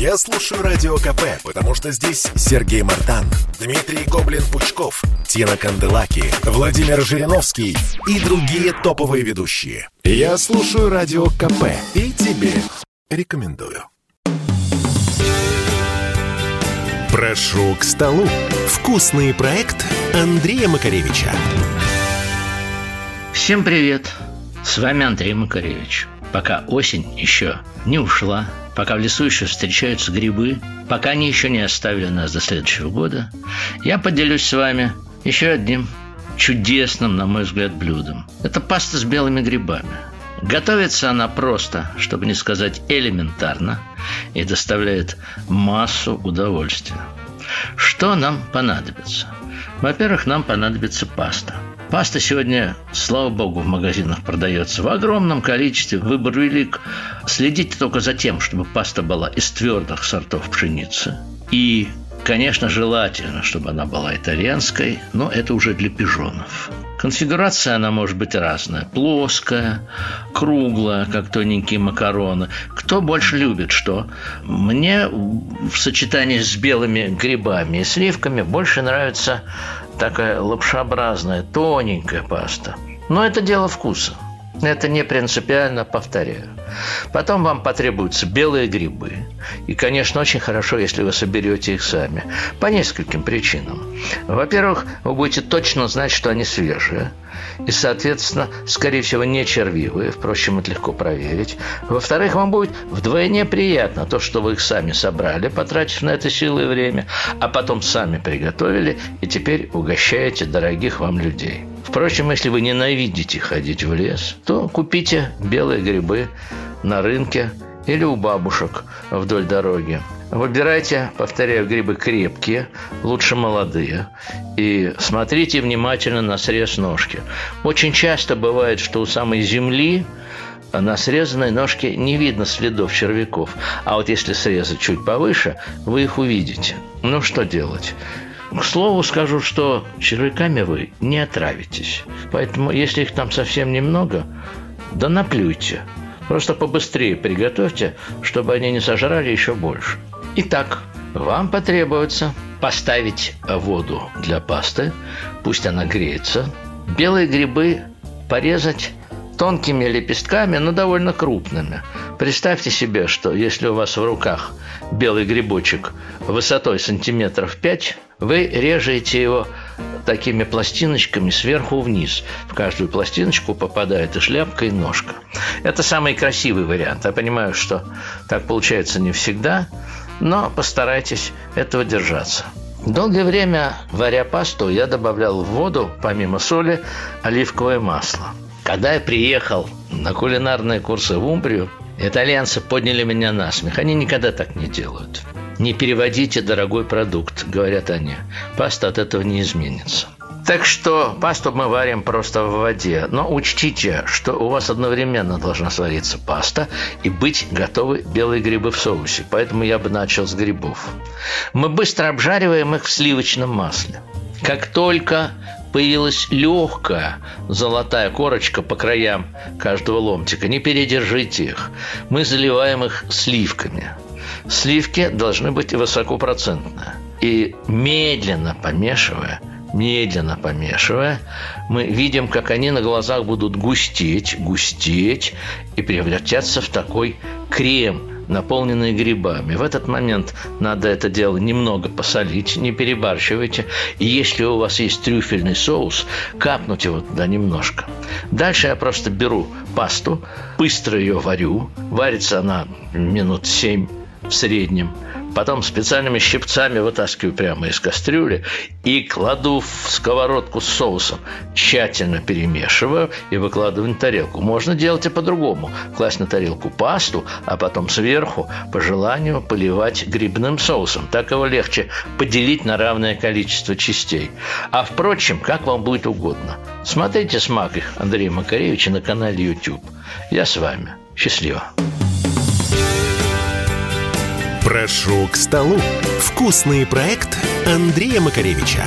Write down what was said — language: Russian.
Я слушаю Радио КП, потому что здесь Сергей Мартан, Дмитрий Гоблин-Пучков, Тина Канделаки, Владимир Жириновский и другие топовые ведущие. Я слушаю Радио КП и тебе рекомендую. Прошу к столу. Вкусный проект Андрея Макаревича. Всем привет! С вами Андрей Макаревич. Пока осень еще не ушла, пока в лесу еще встречаются грибы, пока они еще не оставили нас до следующего года, я поделюсь с вами еще одним чудесным, на мой взгляд, блюдом. Это паста с белыми грибами. Готовится она просто, чтобы не сказать элементарно, и доставляет массу удовольствия. Что нам понадобится? Во-первых, нам понадобится паста – Паста сегодня, слава богу, в магазинах продается в огромном количестве. Выбор велик. Следите только за тем, чтобы паста была из твердых сортов пшеницы. И, конечно, желательно, чтобы она была итальянской, но это уже для пижонов. Конфигурация она может быть разная. Плоская, круглая, как тоненькие макароны. Кто больше любит что? Мне в сочетании с белыми грибами и сливками больше нравится такая лапшообразная, тоненькая паста. Но это дело вкуса. Это не принципиально, повторяю. Потом вам потребуются белые грибы. И, конечно, очень хорошо, если вы соберете их сами. По нескольким причинам. Во-первых, вы будете точно знать, что они свежие. И, соответственно, скорее всего, не червивые. Впрочем, это легко проверить. Во-вторых, вам будет вдвойне приятно то, что вы их сами собрали, потратив на это силы и время, а потом сами приготовили и теперь угощаете дорогих вам людей. Впрочем, если вы ненавидите ходить в лес, то купите белые грибы на рынке или у бабушек вдоль дороги. Выбирайте, повторяю, грибы крепкие, лучше молодые. И смотрите внимательно на срез ножки. Очень часто бывает, что у самой земли на срезанной ножке не видно следов червяков. А вот если срезать чуть повыше, вы их увидите. Ну, что делать? К слову скажу, что червяками вы не отравитесь. Поэтому, если их там совсем немного, да наплюйте. Просто побыстрее приготовьте, чтобы они не сожрали еще больше. Итак, вам потребуется поставить воду для пасты, пусть она греется, белые грибы порезать тонкими лепестками, но довольно крупными. Представьте себе, что если у вас в руках белый грибочек высотой сантиметров 5, вы режете его такими пластиночками сверху вниз. В каждую пластиночку попадает и шляпка, и ножка. Это самый красивый вариант. Я понимаю, что так получается не всегда, но постарайтесь этого держаться. Долгое время, варя пасту, я добавлял в воду, помимо соли, оливковое масло. Когда я приехал на кулинарные курсы в Умбрию, итальянцы подняли меня на смех. Они никогда так не делают. Не переводите дорогой продукт, говорят они. Паста от этого не изменится. Так что пасту мы варим просто в воде. Но учтите, что у вас одновременно должна свариться паста и быть готовы белые грибы в соусе. Поэтому я бы начал с грибов. Мы быстро обжариваем их в сливочном масле. Как только появилась легкая золотая корочка по краям каждого ломтика, не передержите их. Мы заливаем их сливками. Сливки должны быть высокопроцентные. И медленно помешивая, медленно помешивая, мы видим, как они на глазах будут густеть, густеть и превратятся в такой крем, наполненный грибами. В этот момент надо это дело немного посолить, не перебарщивайте. И если у вас есть трюфельный соус, капнуть его туда немножко. Дальше я просто беру пасту, быстро ее варю. Варится она минут семь в среднем. Потом специальными щипцами вытаскиваю прямо из кастрюли и кладу в сковородку с соусом. Тщательно перемешиваю и выкладываю на тарелку. Можно делать и по-другому. Класть на тарелку пасту, а потом сверху, по желанию, поливать грибным соусом. Так его легче поделить на равное количество частей. А впрочем, как вам будет угодно. Смотрите «Смак» их Андрея Макаревича на канале YouTube. Я с вами. Счастливо. Прошу к столу. Вкусный проект Андрея Макаревича.